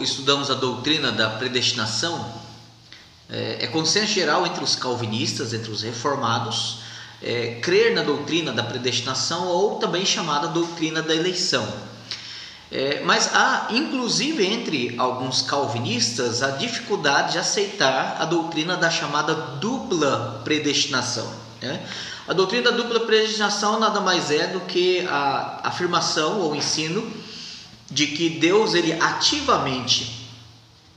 estudamos a doutrina da predestinação, é, é consenso geral entre os calvinistas, entre os reformados, é, crer na doutrina da predestinação ou também chamada doutrina da eleição. É, mas há, inclusive entre alguns calvinistas, a dificuldade de aceitar a doutrina da chamada dupla predestinação. Né? A doutrina da dupla predestinação nada mais é do que a afirmação ou ensino de que Deus ele ativamente,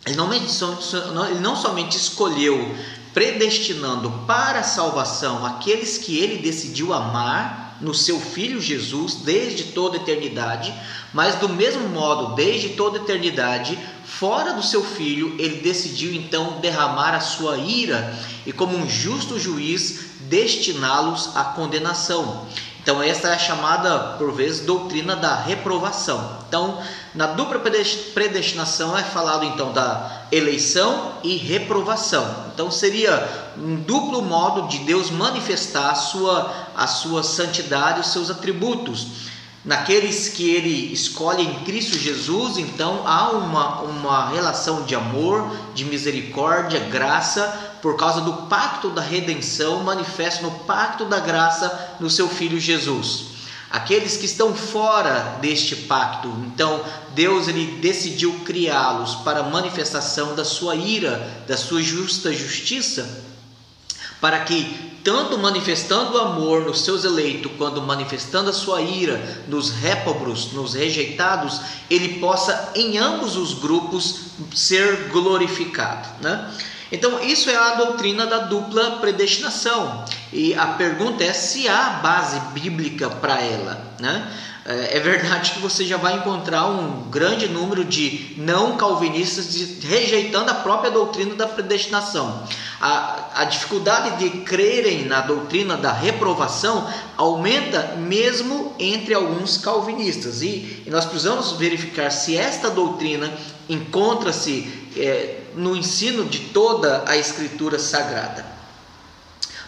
ele não, ele não somente escolheu predestinando para a salvação aqueles que ele decidiu amar, no seu Filho Jesus desde toda eternidade, mas do mesmo modo, desde toda eternidade, fora do seu Filho, ele decidiu então derramar a sua ira e, como um justo juiz, destiná-los à condenação. Então, essa é a chamada, por vezes, doutrina da reprovação. Então, na dupla predestinação é falado então da eleição e reprovação. Então, seria um duplo modo de Deus manifestar a sua, a sua santidade, os seus atributos. Naqueles que ele escolhe em Cristo Jesus, então há uma, uma relação de amor, de misericórdia, graça por causa do pacto da redenção manifesto no pacto da graça no seu filho Jesus. Aqueles que estão fora deste pacto, então Deus ele decidiu criá-los para manifestação da sua ira, da sua justa justiça, para que tanto manifestando o amor nos seus eleitos, quanto manifestando a sua ira nos réprobos, nos rejeitados, ele possa em ambos os grupos ser glorificado, né? Então, isso é a doutrina da dupla predestinação. E a pergunta é se há base bíblica para ela. Né? É, é verdade que você já vai encontrar um grande número de não calvinistas rejeitando a própria doutrina da predestinação. A, a dificuldade de crerem na doutrina da reprovação aumenta mesmo entre alguns calvinistas. E, e nós precisamos verificar se esta doutrina encontra-se é, no ensino de toda a Escritura Sagrada.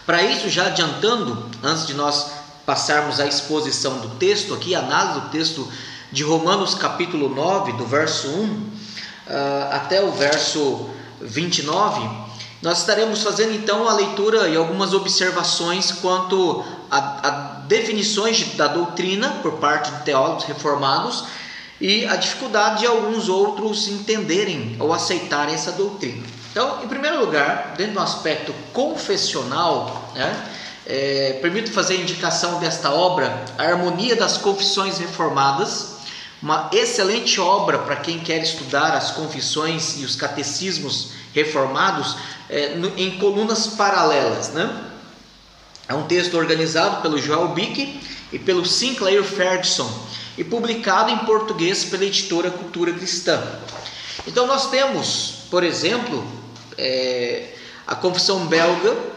Para isso, já adiantando, antes de nós passarmos à exposição do texto, aqui, a análise do texto de Romanos, capítulo 9, do verso 1 uh, ah, até o verso 29, nós estaremos fazendo então a leitura e algumas observações quanto a, a definições da doutrina por parte de teólogos reformados e a dificuldade de alguns outros entenderem ou aceitarem essa doutrina. Então, em primeiro lugar, dentro do aspecto confessional, né, é, permito fazer a indicação desta obra, A Harmonia das Confissões Reformadas, uma excelente obra para quem quer estudar as confissões e os catecismos reformados é, no, em colunas paralelas. Né? É um texto organizado pelo Joel Bick e pelo Sinclair Ferguson e publicado em português pela editora Cultura Cristã. Então nós temos, por exemplo, é, a Confissão Belga,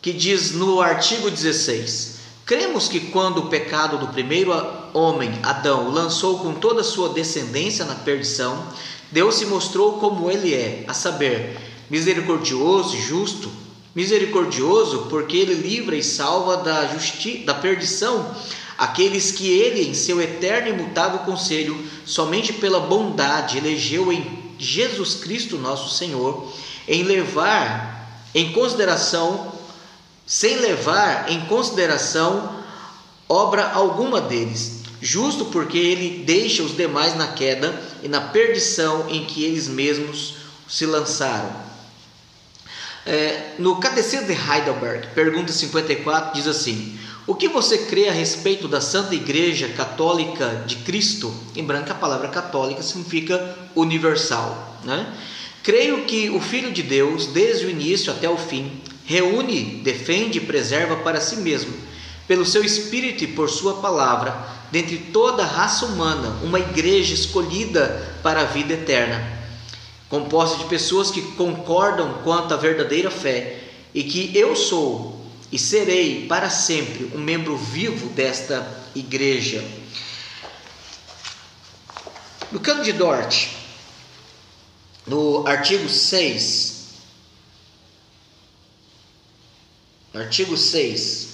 que diz no artigo 16: Cremos que quando o pecado do primeiro homem, Adão, lançou com toda a sua descendência na perdição, Deus se mostrou como ele é, a saber, misericordioso e justo, misericordioso porque ele livra e salva da, justi da perdição aqueles que ele, em seu eterno e imutável conselho, somente pela bondade elegeu em Jesus Cristo nosso Senhor, em levar em consideração, sem levar em consideração obra alguma deles, justo porque ele deixa os demais na queda e na perdição em que eles mesmos se lançaram. É, no Catecismo de Heidelberg, pergunta 54, diz assim: o que você crê a respeito da Santa Igreja Católica de Cristo? Em branco, a palavra católica significa universal. Né? Creio que o Filho de Deus, desde o início até o fim, reúne, defende e preserva para si mesmo, pelo seu Espírito e por sua palavra, dentre toda a raça humana, uma igreja escolhida para a vida eterna, composta de pessoas que concordam quanto à verdadeira fé e que eu sou e serei para sempre um membro vivo desta igreja. No canto de Dort, no artigo 6, no artigo 6,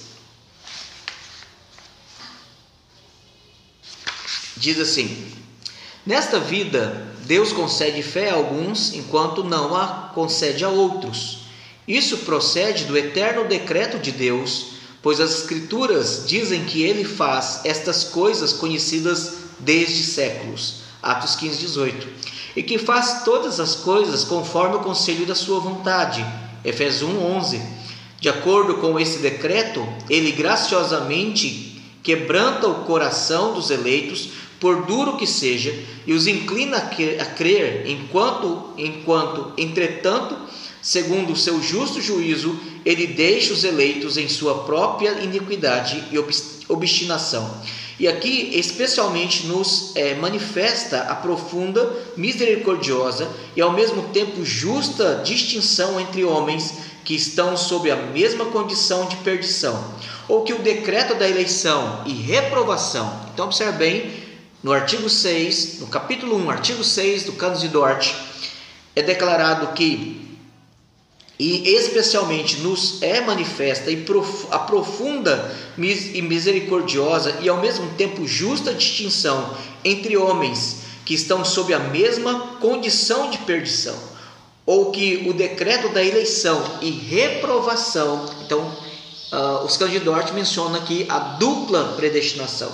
diz assim: Nesta vida, Deus concede fé a alguns, enquanto não a concede a outros. Isso procede do eterno decreto de Deus, pois as Escrituras dizem que ele faz estas coisas conhecidas desde séculos. Atos 15, 18. E que faz todas as coisas conforme o conselho da sua vontade. Efésios 1, 11. De acordo com esse decreto, ele graciosamente quebranta o coração dos eleitos, por duro que seja, e os inclina a crer, enquanto, enquanto, entretanto, segundo o seu justo juízo, ele deixa os eleitos em sua própria iniquidade e obstinação. E aqui, especialmente, nos é, manifesta a profunda, misericordiosa e ao mesmo tempo justa distinção entre homens que estão sob a mesma condição de perdição, ou que o decreto da eleição e reprovação. Então, observe bem, no artigo 6, no capítulo 1, artigo 6 do Canos de Dort, é declarado que, e especialmente nos é manifesta e a profunda e misericordiosa e ao mesmo tempo justa distinção entre homens que estão sob a mesma condição de perdição ou que o decreto da eleição e reprovação, então uh, os candidatos mencionam aqui a dupla predestinação,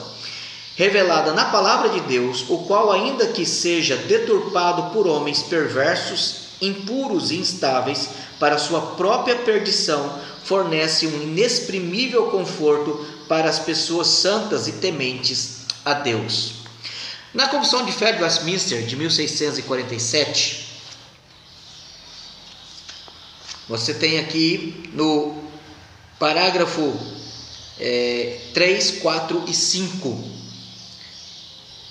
revelada na palavra de Deus, o qual, ainda que seja deturpado por homens perversos, impuros e instáveis, para sua própria perdição, fornece um inexprimível conforto para as pessoas santas e tementes a Deus. Na Confissão de Fé de Westminster de 1647, você tem aqui no parágrafo é, 3, 4 e 5.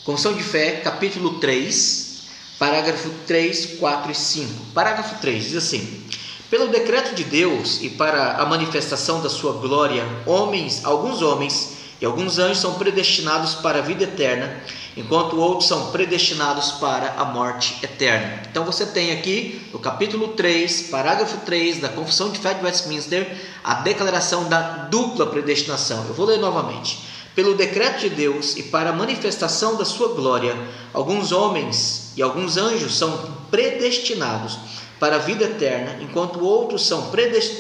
Confissão de Fé, capítulo 3, parágrafo 3, 4 e 5. Parágrafo 3 diz assim: Pelo decreto de Deus e para a manifestação da sua glória, homens, alguns homens e alguns anjos são predestinados para a vida eterna, enquanto outros são predestinados para a morte eterna. Então você tem aqui no capítulo 3, parágrafo 3 da Confissão de Fé de Westminster, a declaração da dupla predestinação. Eu vou ler novamente. Pelo decreto de Deus e para a manifestação da sua glória, alguns homens e alguns anjos são predestinados para a vida eterna, enquanto outros são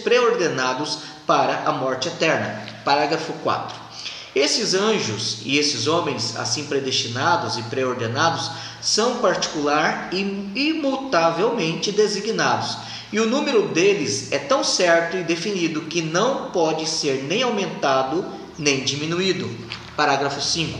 preordenados para a morte eterna. Parágrafo 4. Esses anjos e esses homens, assim predestinados e preordenados, são particular e imutavelmente designados, e o número deles é tão certo e definido que não pode ser nem aumentado nem diminuído. Parágrafo 5.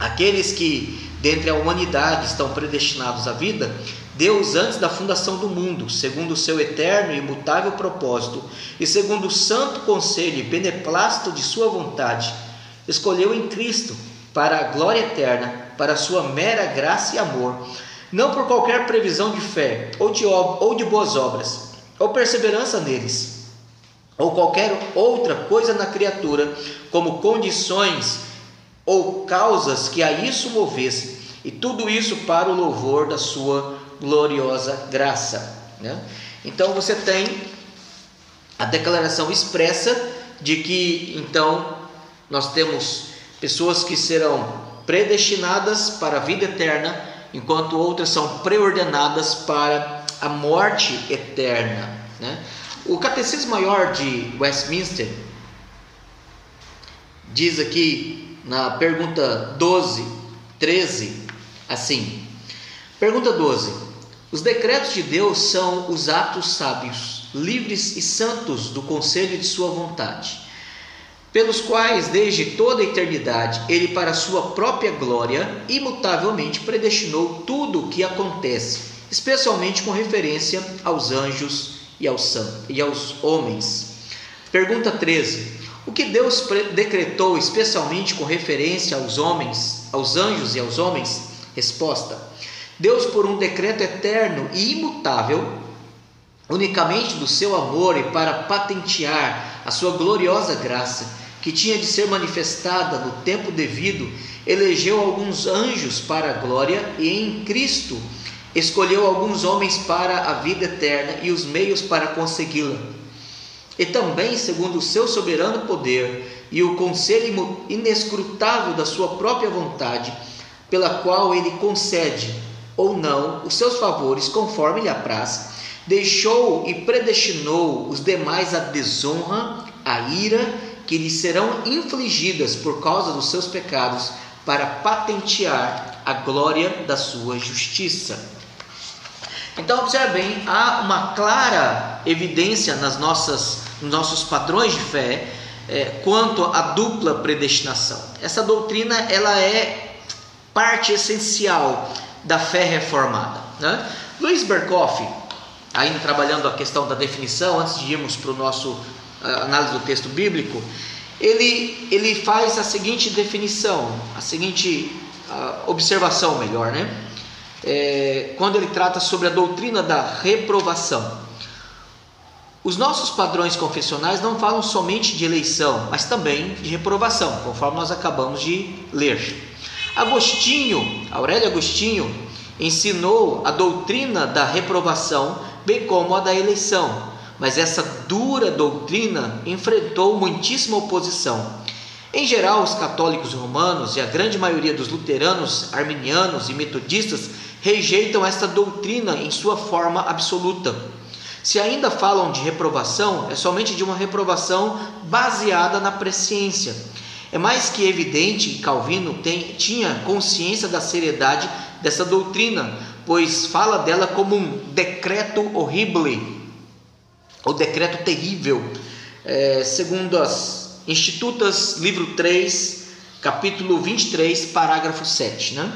Aqueles que, dentre a humanidade, estão predestinados à vida, Deus, antes da fundação do mundo, segundo o seu eterno e imutável propósito, e segundo o santo conselho e beneplácito de sua vontade, escolheu em Cristo para a glória eterna, para a sua mera graça e amor, não por qualquer previsão de fé ou de, ou de boas obras, ou perseverança neles, ou qualquer outra coisa na criatura, como condições ou causas que a isso movessem, e tudo isso para o louvor da sua gloriosa graça. Né? Então você tem a declaração expressa de que então nós temos pessoas que serão predestinadas para a vida eterna, enquanto outras são preordenadas para a morte eterna. Né? O Catecismo Maior de Westminster diz aqui na pergunta 12, 13, assim: Pergunta 12. Os decretos de Deus são os atos sábios, livres e santos do conselho de Sua vontade, pelos quais, desde toda a eternidade, Ele, para Sua própria glória, imutavelmente predestinou tudo o que acontece, especialmente com referência aos anjos e aos, e aos homens. Pergunta 13. O que Deus decretou especialmente com referência aos homens, aos anjos e aos homens? Resposta Deus, por um decreto eterno e imutável, unicamente do seu amor e para patentear a sua gloriosa graça, que tinha de ser manifestada no tempo devido, elegeu alguns anjos para a glória e em Cristo escolheu alguns homens para a vida eterna e os meios para consegui-la. E também, segundo o seu soberano poder e o conselho inescrutável da sua própria vontade, pela qual ele concede ou não os seus favores conforme lhe apraz, deixou e predestinou os demais à desonra, à ira que lhes serão infligidas por causa dos seus pecados, para patentear a glória da sua justiça. Então, observem, há uma clara evidência nas nossas, nos nossos padrões de fé é, quanto à dupla predestinação. Essa doutrina ela é parte essencial da fé reformada. Né? Luiz Berkoff, ainda trabalhando a questão da definição, antes de irmos para o nosso análise do texto bíblico, ele, ele faz a seguinte definição, a seguinte a observação melhor, né? É, quando ele trata sobre a doutrina da reprovação. Os nossos padrões confessionais não falam somente de eleição, mas também de reprovação, conforme nós acabamos de ler. Agostinho, Aurélio Agostinho, ensinou a doutrina da reprovação, bem como a da eleição, mas essa dura doutrina enfrentou muitíssima oposição. Em geral, os católicos romanos e a grande maioria dos luteranos, arminianos e metodistas rejeitam esta doutrina em sua forma absoluta. Se ainda falam de reprovação, é somente de uma reprovação baseada na presciência é mais que evidente que Calvino tem, tinha consciência da seriedade dessa doutrina, pois fala dela como um decreto horrible, ou decreto terrível, é, segundo as Institutas, livro 3, capítulo 23, parágrafo 7. Né?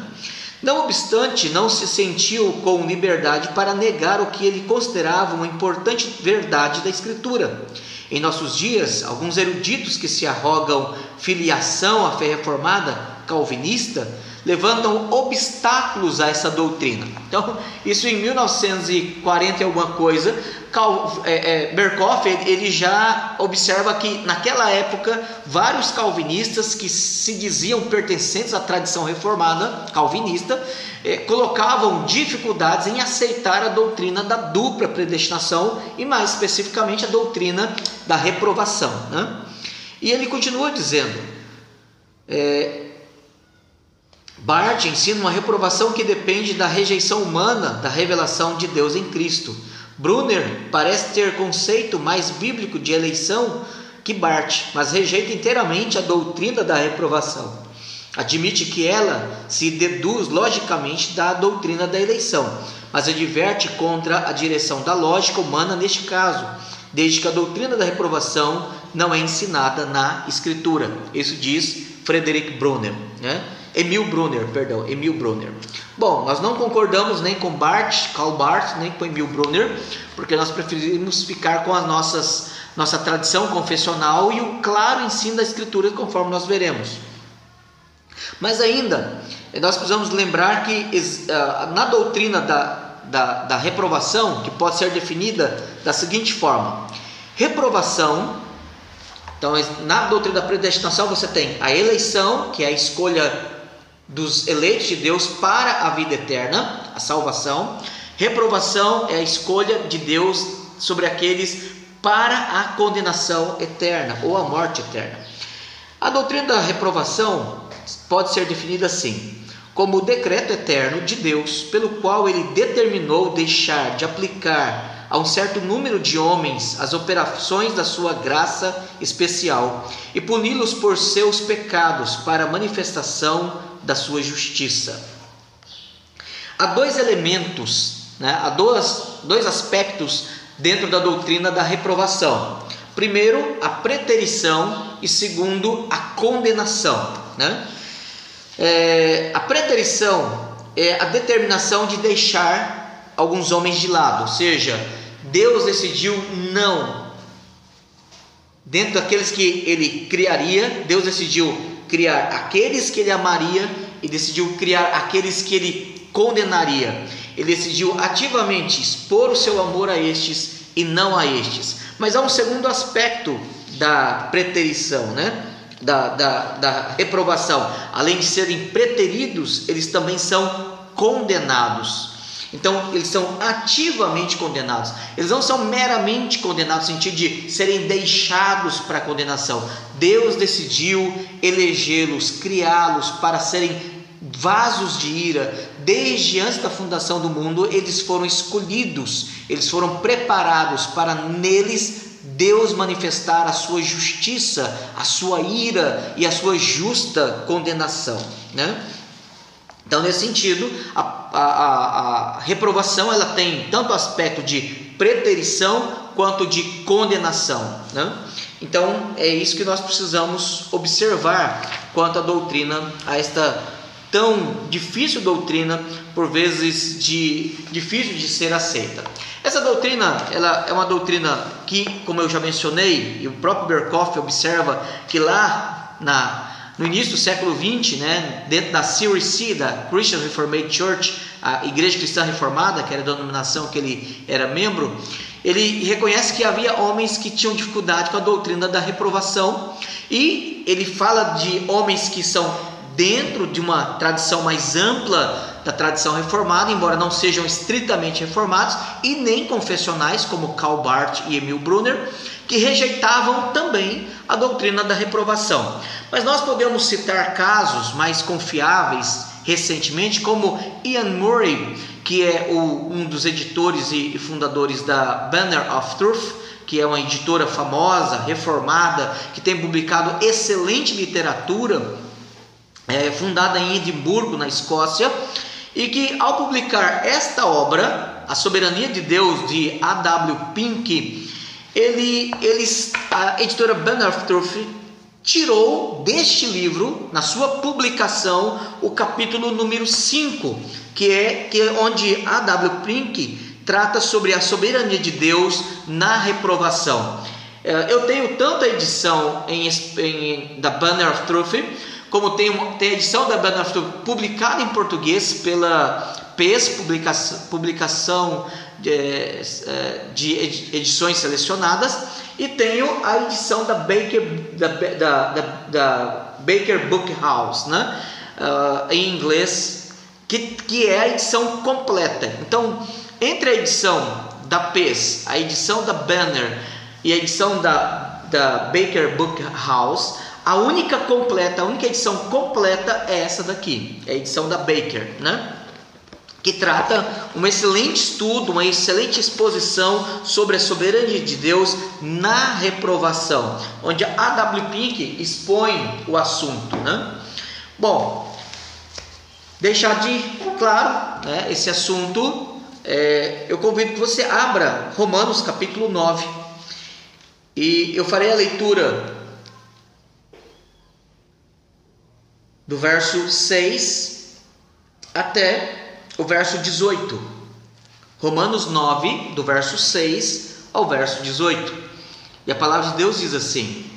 Não obstante, não se sentiu com liberdade para negar o que ele considerava uma importante verdade da Escritura em nossos dias, alguns eruditos que se arrogam filiação à fé reformada calvinista levantam obstáculos a essa doutrina. Então, isso em 1940 e alguma coisa, Cal, é, é, ele já observa que naquela época vários calvinistas que se diziam pertencentes à tradição reformada calvinista é, colocavam dificuldades em aceitar a doutrina da dupla predestinação e mais especificamente a doutrina da reprovação. Né? E ele continua dizendo. É, Bart ensina uma reprovação que depende da rejeição humana da revelação de Deus em Cristo. Brunner parece ter conceito mais bíblico de eleição que Bart, mas rejeita inteiramente a doutrina da reprovação. Admite que ela se deduz logicamente da doutrina da eleição, mas adverte contra a direção da lógica humana neste caso, desde que a doutrina da reprovação não é ensinada na Escritura. Isso diz Frederick Brunner. Né? Emil Brunner, perdão, Emil Brunner. Bom, nós não concordamos nem com Bart, Karl Barth, nem com Emil Brunner, porque nós preferimos ficar com as nossas nossa tradição confessional e o claro ensino da Escritura, conforme nós veremos. Mas ainda, nós precisamos lembrar que ah, na doutrina da, da, da reprovação, que pode ser definida da seguinte forma: reprovação então, na doutrina da predestinação, você tem a eleição, que é a escolha dos eleitos de Deus para a vida eterna, a salvação. Reprovação é a escolha de Deus sobre aqueles para a condenação eterna ou a morte eterna. A doutrina da reprovação pode ser definida assim: como o decreto eterno de Deus, pelo qual ele determinou deixar de aplicar a um certo número de homens as operações da sua graça especial e puni-los por seus pecados para a manifestação da sua justiça. Há dois elementos, né? há dois, dois aspectos dentro da doutrina da reprovação. Primeiro, a preterição e segundo, a condenação. Né? É, a preterição é a determinação de deixar alguns homens de lado, ou seja, Deus decidiu não. Dentro daqueles que ele criaria, Deus decidiu criar aqueles que ele amaria e decidiu criar aqueles que ele condenaria. Ele decidiu ativamente expor o seu amor a estes e não a estes. Mas há um segundo aspecto da preterição, né? Da, da, da reprovação. Além de serem preteridos, eles também são condenados. Então, eles são ativamente condenados. Eles não são meramente condenados no sentido de serem deixados para condenação. Deus decidiu elegê-los, criá-los para serem vasos de ira, desde antes da fundação do mundo, eles foram escolhidos, eles foram preparados para neles Deus manifestar a sua justiça, a sua ira e a sua justa condenação, né? Então, nesse sentido, a, a, a, reprovação ela tem tanto aspecto de preterição quanto de condenação. Né? Então, é isso que nós precisamos observar quanto à doutrina, a esta tão difícil doutrina, por vezes de, difícil de ser aceita. Essa doutrina, ela é uma doutrina que, como eu já mencionei, e o próprio Berkoff observa que lá na, no início do século XX, né, dentro da Series C, da Christian Reformed Church, a Igreja Cristã Reformada, que era a denominação que ele era membro, ele reconhece que havia homens que tinham dificuldade com a doutrina da reprovação e ele fala de homens que são dentro de uma tradição mais ampla da tradição reformada, embora não sejam estritamente reformados, e nem confessionais, como Karl Barth e Emil Brunner, que rejeitavam também a doutrina da reprovação. Mas nós podemos citar casos mais confiáveis recentemente, como Ian Murray, que é o, um dos editores e fundadores da Banner of Truth, que é uma editora famosa, reformada, que tem publicado excelente literatura é, fundada em Edimburgo, na Escócia, e que ao publicar esta obra, A Soberania de Deus, de A.W. Pink, ele, eles, a editora Banner of Truth tirou deste livro, na sua publicação, o capítulo número 5, que é, que é onde A.W. Pink trata sobre a soberania de Deus na reprovação. É, eu tenho tanto a edição em, em, da Banner of Truth, como tem, tem a edição da Banner of Truth publicada em português pela PES, publicação, publicação de, é, de edições selecionadas, e tenho a edição da Baker, da, da, da, da Baker Book House, né? Uh, em inglês, que, que é a edição completa. Então, entre a edição da PES, a edição da Banner e a edição da, da Baker Book House, a única completa, a única edição completa é essa daqui, é a edição da Baker, né? Que trata um excelente estudo, uma excelente exposição sobre a soberania de Deus na reprovação, onde a A.W. Pink expõe o assunto, né? Bom, deixar de claro né, esse assunto, é, eu convido que você abra Romanos capítulo 9 e eu farei a leitura do verso 6 até o verso 18. Romanos 9, do verso 6 ao verso 18. E a palavra de Deus diz assim: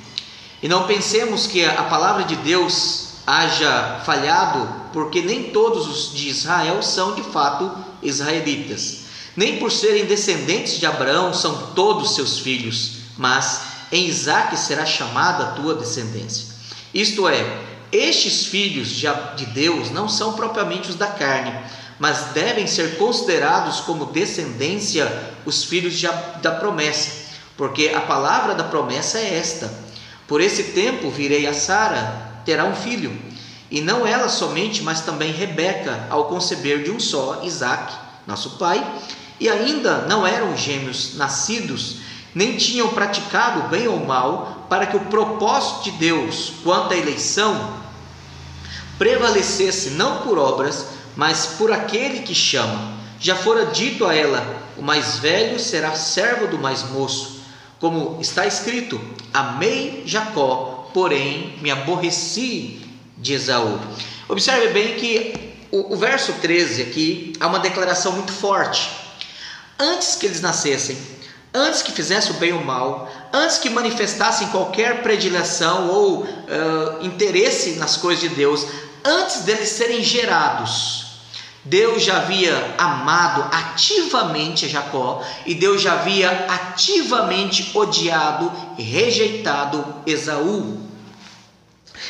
E não pensemos que a palavra de Deus haja falhado, porque nem todos os de Israel são de fato israelitas. Nem por serem descendentes de Abraão são todos seus filhos, mas em Isaque será chamada a tua descendência. Isto é, estes filhos de Deus não são propriamente os da carne, mas devem ser considerados como descendência os filhos da promessa, porque a palavra da promessa é esta: Por esse tempo virei a Sara, terá um filho, e não ela somente, mas também Rebeca, ao conceber de um só, Isaac, nosso pai, e ainda não eram gêmeos nascidos, nem tinham praticado bem ou mal, para que o propósito de Deus quanto à eleição prevalecesse não por obras, mas por aquele que chama. Já fora dito a ela: o mais velho será servo do mais moço. Como está escrito: Amei Jacó, porém me aborreci de Esaú. Observe bem que o, o verso 13 aqui há uma declaração muito forte. Antes que eles nascessem, antes que fizessem o bem ou o mal, antes que manifestassem qualquer predileção ou uh, interesse nas coisas de Deus, antes deles serem gerados, Deus já havia amado ativamente Jacó e Deus já havia ativamente odiado e rejeitado Esaú.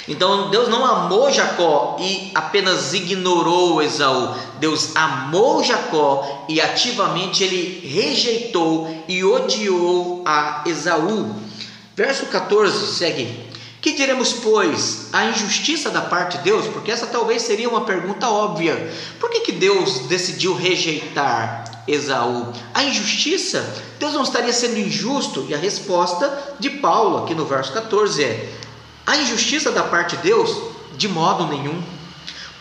Então Deus não amou Jacó e apenas ignorou Esaú. Deus amou Jacó e ativamente ele rejeitou e odiou a Esaú. Verso 14 segue Que diremos, pois, a injustiça da parte de Deus? Porque essa talvez seria uma pergunta óbvia. Por que, que Deus decidiu rejeitar Esaú? A injustiça? Deus não estaria sendo injusto? E a resposta de Paulo, aqui no verso 14, é: a injustiça da parte de Deus? De modo nenhum.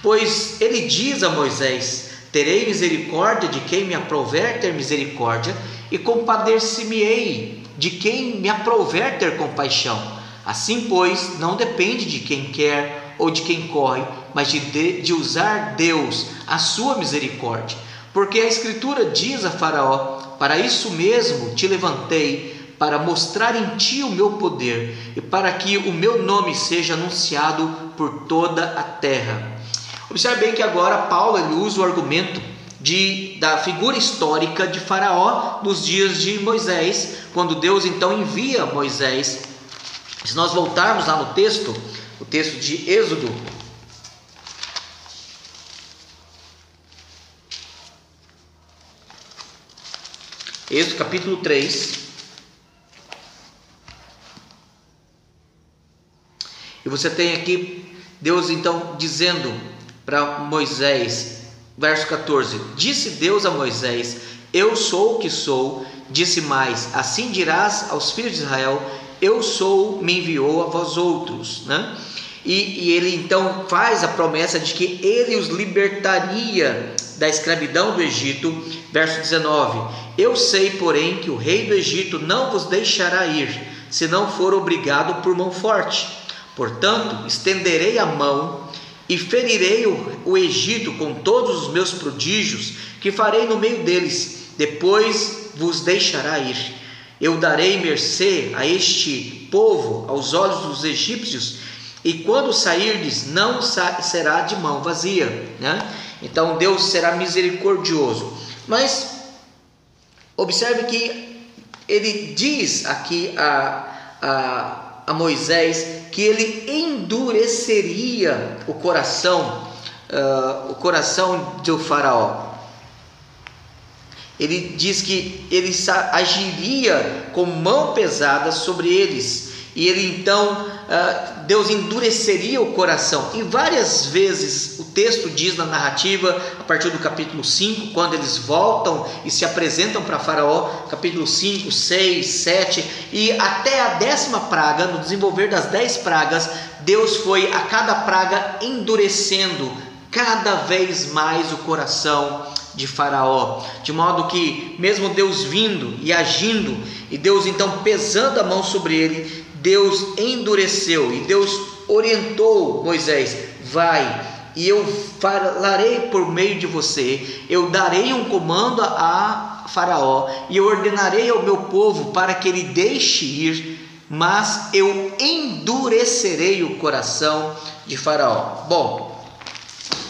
Pois ele diz a Moisés: Terei misericórdia de quem me aprover ter misericórdia, e compadecer-me-ei de quem me aprover ter compaixão. Assim, pois, não depende de quem quer ou de quem corre, mas de, de usar Deus a sua misericórdia. Porque a Escritura diz a Faraó: Para isso mesmo te levantei, para mostrar em ti o meu poder e para que o meu nome seja anunciado por toda a terra. Observe bem que agora Paulo ele usa o argumento de, da figura histórica de Faraó nos dias de Moisés, quando Deus então envia Moisés se nós voltarmos lá no texto, o texto de Êxodo, Êxodo capítulo 3. E você tem aqui Deus então dizendo para Moisés, verso 14: Disse Deus a Moisés: Eu sou o que sou. Disse mais: Assim dirás aos filhos de Israel: eu sou, me enviou a vós outros, né? E, e, ele então faz a promessa de que ele os libertaria da escravidão do Egito, verso 19: Eu sei, porém, que o rei do Egito não vos deixará ir, se não for obrigado por mão forte. Portanto, estenderei a mão e ferirei o, o Egito com todos os meus prodígios que farei no meio deles, depois vos deixará ir. Eu darei mercê a este povo aos olhos dos egípcios, e quando sairdes, não será de mão vazia. Né? Então Deus será misericordioso. Mas observe que ele diz aqui a, a, a Moisés que ele endureceria o coração, uh, o coração do faraó ele diz que ele agiria com mão pesada sobre eles, e ele então, ah, Deus endureceria o coração. E várias vezes o texto diz na narrativa, a partir do capítulo 5, quando eles voltam e se apresentam para Faraó, capítulo 5, 6, 7, e até a décima praga, no desenvolver das dez pragas, Deus foi a cada praga endurecendo cada vez mais o coração de Faraó, de modo que, mesmo Deus vindo e agindo, e Deus então pesando a mão sobre ele, Deus endureceu e Deus orientou Moisés: vai, e eu falarei por meio de você, eu darei um comando a Faraó, e eu ordenarei ao meu povo para que ele deixe ir, mas eu endurecerei o coração de Faraó. Bom,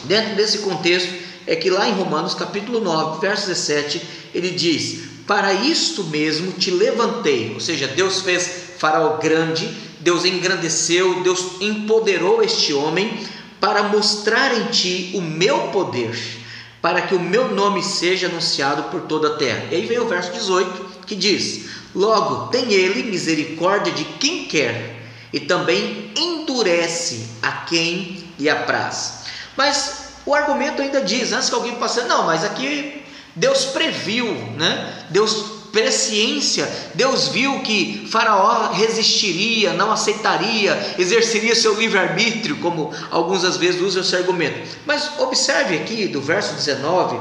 dentro desse contexto, é que lá em Romanos capítulo 9, verso 17, ele diz: Para isto mesmo te levantei, ou seja, Deus fez Faraó grande, Deus engrandeceu, Deus empoderou este homem para mostrar em ti o meu poder, para que o meu nome seja anunciado por toda a terra. E aí vem o verso 18 que diz: Logo tem ele misericórdia de quem quer e também endurece a quem lhe apraz. Mas o argumento ainda diz, antes que alguém passe, não, mas aqui Deus previu, né? Deus presciência, Deus viu que Faraó resistiria, não aceitaria, exerceria seu livre-arbítrio, como alguns às vezes usam esse argumento. Mas observe aqui do verso 19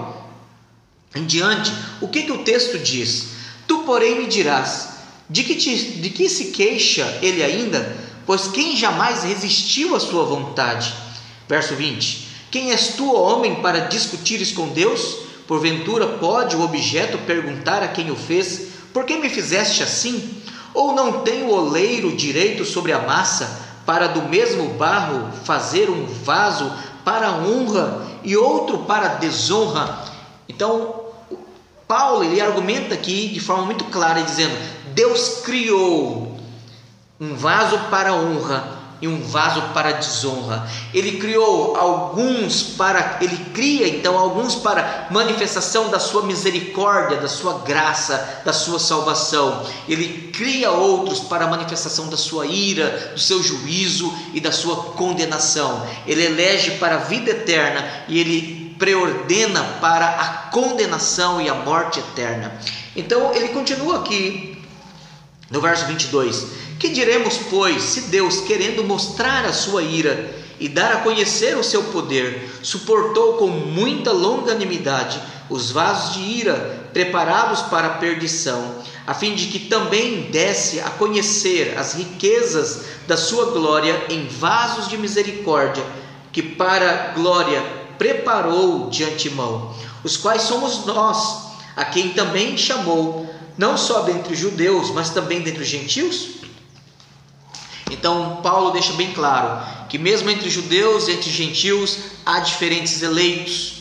em diante, o que, que o texto diz? Tu, porém, me dirás, de que, te, de que se queixa ele ainda? Pois quem jamais resistiu à sua vontade? Verso 20: quem és tu, homem, para discutires com Deus? Porventura pode o objeto perguntar a quem o fez: Por que me fizeste assim? Ou não tem o oleiro direito sobre a massa, para do mesmo barro fazer um vaso para honra e outro para desonra? Então, Paulo ele argumenta aqui de forma muito clara, dizendo: Deus criou um vaso para honra e um vaso para desonra. Ele criou alguns para ele cria então alguns para manifestação da sua misericórdia, da sua graça, da sua salvação. Ele cria outros para manifestação da sua ira, do seu juízo e da sua condenação. Ele elege para a vida eterna e ele preordena para a condenação e a morte eterna. Então ele continua aqui no verso 22: Que diremos, pois, se Deus, querendo mostrar a sua ira e dar a conhecer o seu poder, suportou com muita longanimidade os vasos de ira preparados para a perdição, a fim de que também desse a conhecer as riquezas da sua glória em vasos de misericórdia, que para glória preparou de antemão, os quais somos nós, a quem também chamou não só dentre os judeus, mas também dentre os gentios? Então, Paulo deixa bem claro que, mesmo entre judeus e entre gentios, há diferentes eleitos.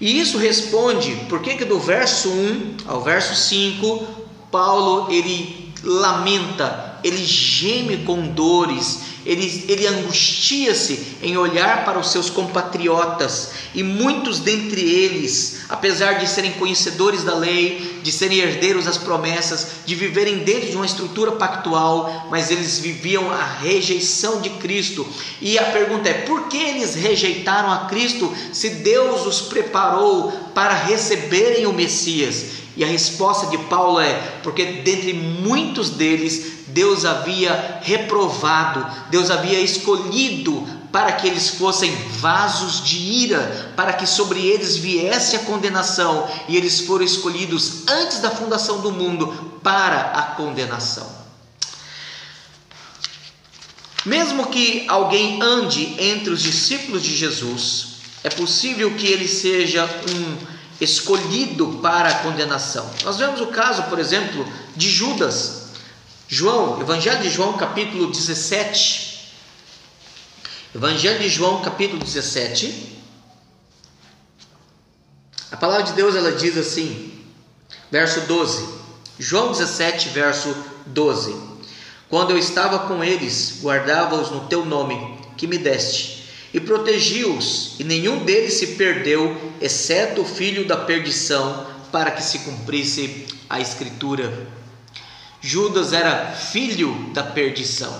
E isso responde por que, do verso 1 ao verso 5, Paulo ele lamenta, ele geme com dores, ele, ele angustia-se em olhar para os seus compatriotas, e muitos dentre eles, apesar de serem conhecedores da lei, de serem herdeiros das promessas, de viverem dentro de uma estrutura pactual, mas eles viviam a rejeição de Cristo. E a pergunta é: por que eles rejeitaram a Cristo se Deus os preparou para receberem o Messias? E a resposta de Paulo é: porque dentre muitos deles Deus havia reprovado, Deus havia escolhido para que eles fossem vasos de ira, para que sobre eles viesse a condenação, e eles foram escolhidos antes da fundação do mundo para a condenação. Mesmo que alguém ande entre os discípulos de Jesus, é possível que ele seja um escolhido para a condenação. Nós vemos o caso, por exemplo, de Judas, João, Evangelho de João, capítulo 17. Evangelho de João, capítulo 17. A palavra de Deus ela diz assim, verso 12. João 17, verso 12. Quando eu estava com eles, guardava-os no teu nome, que me deste, e protegi-os, e nenhum deles se perdeu, exceto o filho da perdição, para que se cumprisse a escritura. Judas era filho da perdição.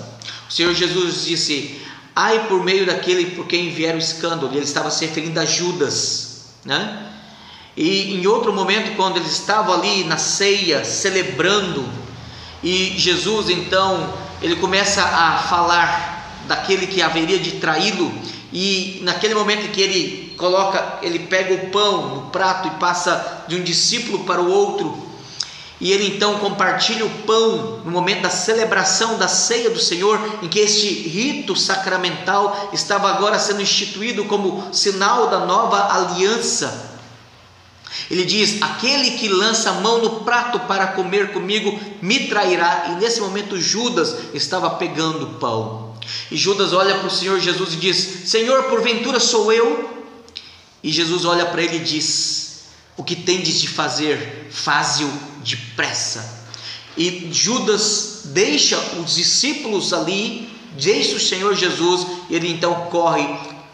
O Senhor Jesus disse: Ai por meio daquele por quem vier o escândalo. E ele estava se referindo a Judas, né? E em outro momento, quando eles estavam ali na ceia, celebrando, e Jesus então, ele começa a falar daquele que haveria de traí-lo, e naquele momento que ele coloca, ele pega o pão no prato e passa de um discípulo para o outro, e ele então compartilha o pão no momento da celebração da ceia do Senhor, em que este rito sacramental estava agora sendo instituído como sinal da nova aliança. Ele diz: Aquele que lança a mão no prato para comer comigo me trairá. E nesse momento Judas estava pegando o pão. E Judas olha para o Senhor Jesus e diz: Senhor, porventura sou eu? E Jesus olha para ele e diz: O que tendes de fazer, faze-o depressa. E Judas deixa os discípulos ali, deixa o Senhor Jesus, e ele então corre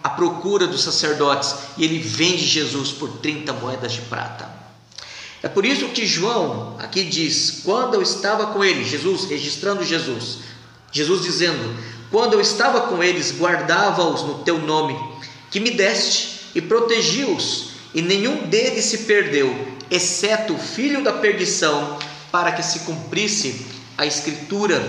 à procura dos sacerdotes e ele vende Jesus por 30 moedas de prata. É por isso que João aqui diz: quando eu estava com ele, Jesus, registrando Jesus, Jesus dizendo: quando eu estava com eles, guardava-os no teu nome, que me deste, e protegi-os, e nenhum deles se perdeu, exceto o filho da perdição, para que se cumprisse a Escritura.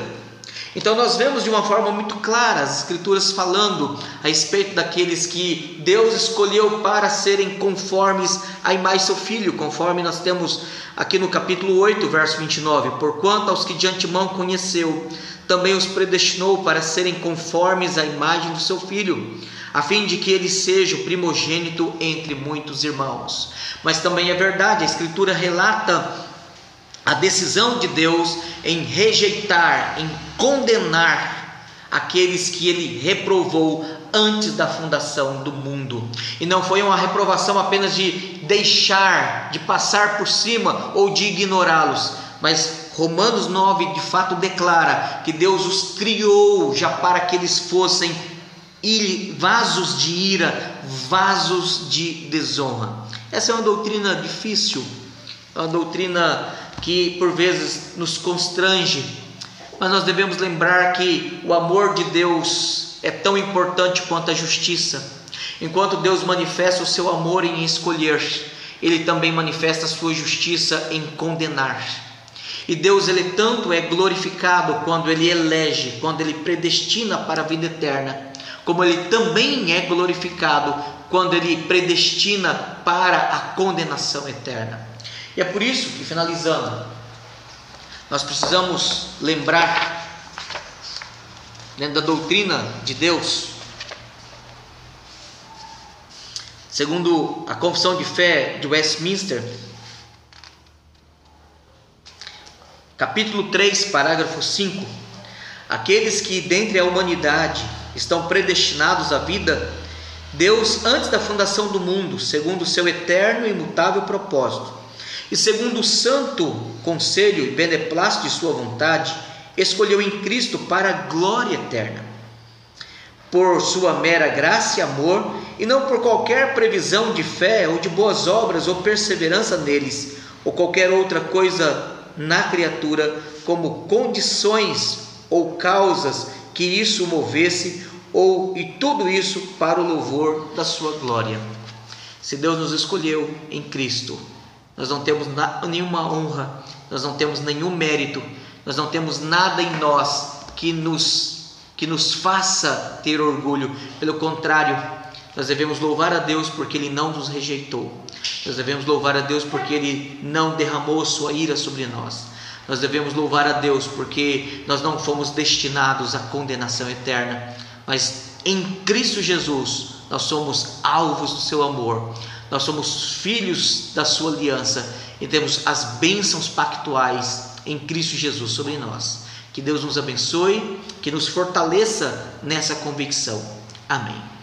Então, nós vemos de uma forma muito clara as Escrituras falando a respeito daqueles que Deus escolheu para serem conformes a imagem seu filho, conforme nós temos aqui no capítulo 8, verso 29. Porquanto aos que de antemão conheceu, também os predestinou para serem conformes à imagem do seu filho a fim de que ele seja o primogênito entre muitos irmãos. Mas também é verdade, a Escritura relata a decisão de Deus em rejeitar, em condenar aqueles que ele reprovou antes da fundação do mundo. E não foi uma reprovação apenas de deixar, de passar por cima ou de ignorá-los, mas Romanos 9 de fato declara que Deus os criou já para que eles fossem vasos de ira, vasos de desonra. Essa é uma doutrina difícil, é uma doutrina que por vezes nos constrange, mas nós devemos lembrar que o amor de Deus é tão importante quanto a justiça. Enquanto Deus manifesta o seu amor em escolher, ele também manifesta a sua justiça em condenar. E Deus ele tanto é glorificado quando ele elege, quando ele predestina para a vida eterna, como ele também é glorificado quando ele predestina para a condenação eterna. E é por isso que, finalizando, nós precisamos lembrar, dentro da doutrina de Deus, segundo a confissão de fé de Westminster, capítulo 3, parágrafo 5: aqueles que dentre a humanidade estão predestinados à vida, Deus, antes da fundação do mundo, segundo o seu eterno e imutável propósito, e segundo o santo conselho e beneplácito de sua vontade, escolheu em Cristo para a glória eterna, por sua mera graça e amor, e não por qualquer previsão de fé ou de boas obras ou perseverança neles, ou qualquer outra coisa na criatura, como condições ou causas que isso movesse ou e tudo isso para o louvor da sua glória. Se Deus nos escolheu em Cristo, nós não temos nenhuma honra, nós não temos nenhum mérito, nós não temos nada em nós que nos que nos faça ter orgulho. Pelo contrário, nós devemos louvar a Deus porque ele não nos rejeitou. Nós devemos louvar a Deus porque ele não derramou sua ira sobre nós. Nós devemos louvar a Deus porque nós não fomos destinados à condenação eterna, mas em Cristo Jesus nós somos alvos do seu amor. Nós somos filhos da sua aliança e temos as bênçãos pactuais em Cristo Jesus sobre nós. Que Deus nos abençoe, que nos fortaleça nessa convicção. Amém.